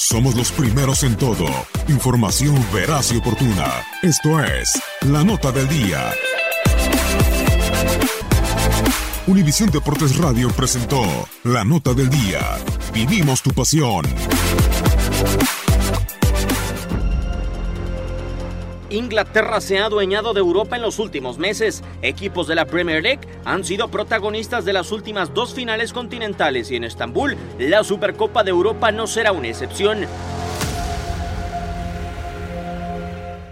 Somos los primeros en todo. Información veraz y oportuna. Esto es La Nota del Día. Univisión Deportes Radio presentó La Nota del Día. Vivimos tu pasión. Inglaterra se ha adueñado de Europa en los últimos meses. Equipos de la Premier League han sido protagonistas de las últimas dos finales continentales y en Estambul la Supercopa de Europa no será una excepción.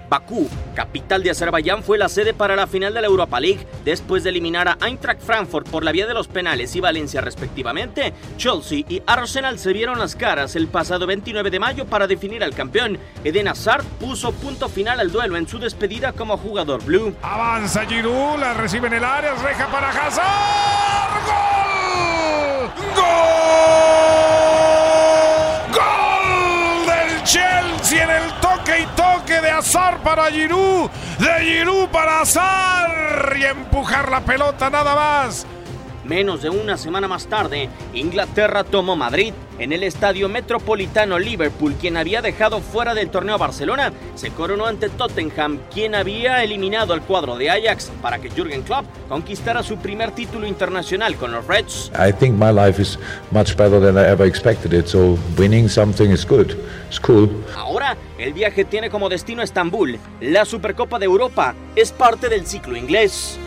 Bakú, capital de Azerbaiyán, fue la sede para la final de la Europa League. Después de eliminar a Eintracht Frankfurt por la vía de los penales y Valencia respectivamente, Chelsea y Arsenal se vieron las caras el pasado 29 de mayo para definir al campeón. Eden Hazard puso punto final al duelo en su despedida como jugador blue. Avanza Giroud, la recibe en el área, reja para Hazard. ¡Gol! ¡Gol! ¡Gol del Chelsea en el y toque de Azar para Giroud, de Giroud para Azar y empujar la pelota nada más. Menos de una semana más tarde, Inglaterra tomó Madrid. En el estadio metropolitano Liverpool, quien había dejado fuera del torneo a Barcelona, se coronó ante Tottenham, quien había eliminado al cuadro de Ajax para que Jürgen Klopp conquistara su primer título internacional con los Reds. I think my life is much better than I ever expected it, so winning something is good. It's cool. Ahora, el viaje tiene como destino Estambul. La Supercopa de Europa es parte del ciclo inglés.